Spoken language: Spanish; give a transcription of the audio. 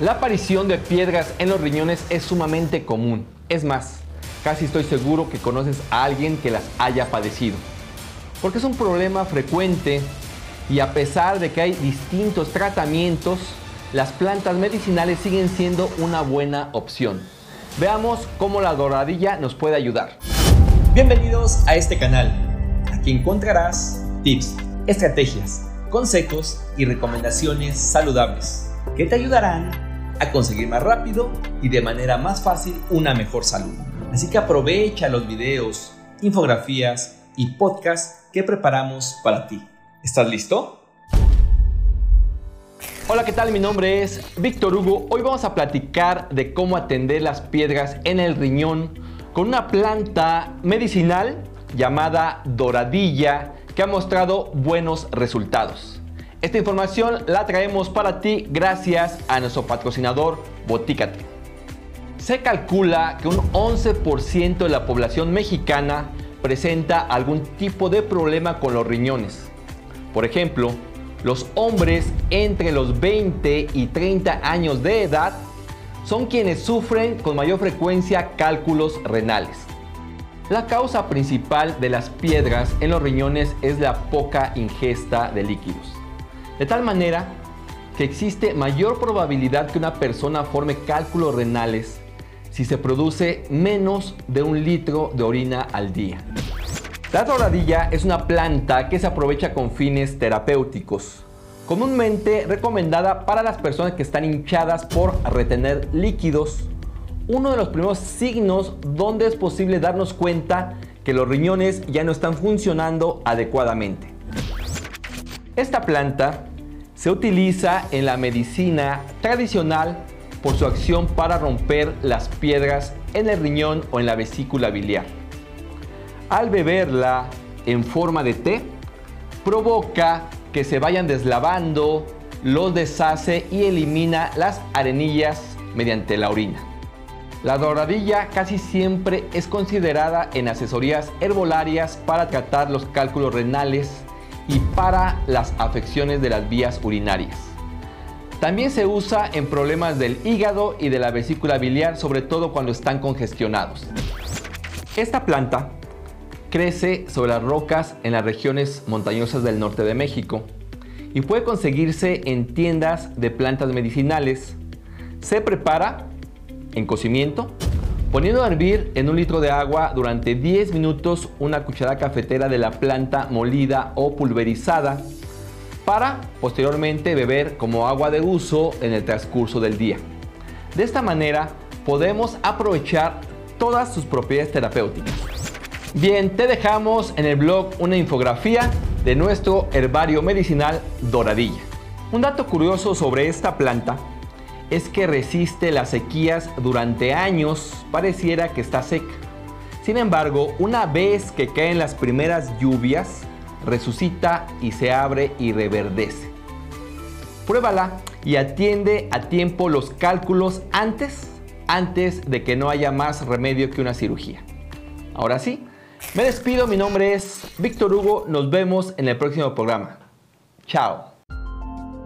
La aparición de piedras en los riñones es sumamente común. Es más, casi estoy seguro que conoces a alguien que las haya padecido. Porque es un problema frecuente y a pesar de que hay distintos tratamientos, las plantas medicinales siguen siendo una buena opción. Veamos cómo la doradilla nos puede ayudar. Bienvenidos a este canal. Aquí encontrarás tips, estrategias, consejos y recomendaciones saludables que te ayudarán a conseguir más rápido y de manera más fácil una mejor salud. Así que aprovecha los videos, infografías y podcasts que preparamos para ti. ¿Estás listo? Hola, ¿qué tal? Mi nombre es Víctor Hugo. Hoy vamos a platicar de cómo atender las piedras en el riñón con una planta medicinal llamada doradilla que ha mostrado buenos resultados. Esta información la traemos para ti gracias a nuestro patrocinador Botícate. Se calcula que un 11% de la población mexicana presenta algún tipo de problema con los riñones. Por ejemplo, los hombres entre los 20 y 30 años de edad son quienes sufren con mayor frecuencia cálculos renales. La causa principal de las piedras en los riñones es la poca ingesta de líquidos. De tal manera que existe mayor probabilidad que una persona forme cálculos renales si se produce menos de un litro de orina al día. La doradilla es una planta que se aprovecha con fines terapéuticos, comúnmente recomendada para las personas que están hinchadas por retener líquidos uno de los primeros signos donde es posible darnos cuenta que los riñones ya no están funcionando adecuadamente. Esta planta se utiliza en la medicina tradicional por su acción para romper las piedras en el riñón o en la vesícula biliar. Al beberla en forma de té, provoca que se vayan deslavando, los deshace y elimina las arenillas mediante la orina. La doradilla casi siempre es considerada en asesorías herbolarias para tratar los cálculos renales y para las afecciones de las vías urinarias. También se usa en problemas del hígado y de la vesícula biliar, sobre todo cuando están congestionados. Esta planta crece sobre las rocas en las regiones montañosas del norte de México y puede conseguirse en tiendas de plantas medicinales. Se prepara en cocimiento, poniendo a hervir en un litro de agua durante 10 minutos una cucharada cafetera de la planta molida o pulverizada para posteriormente beber como agua de uso en el transcurso del día. De esta manera podemos aprovechar todas sus propiedades terapéuticas. Bien, te dejamos en el blog una infografía de nuestro herbario medicinal Doradilla. Un dato curioso sobre esta planta es que resiste las sequías durante años, pareciera que está seca. Sin embargo, una vez que caen las primeras lluvias, resucita y se abre y reverdece. Pruébala y atiende a tiempo los cálculos antes, antes de que no haya más remedio que una cirugía. Ahora sí, me despido, mi nombre es Víctor Hugo, nos vemos en el próximo programa. Chao.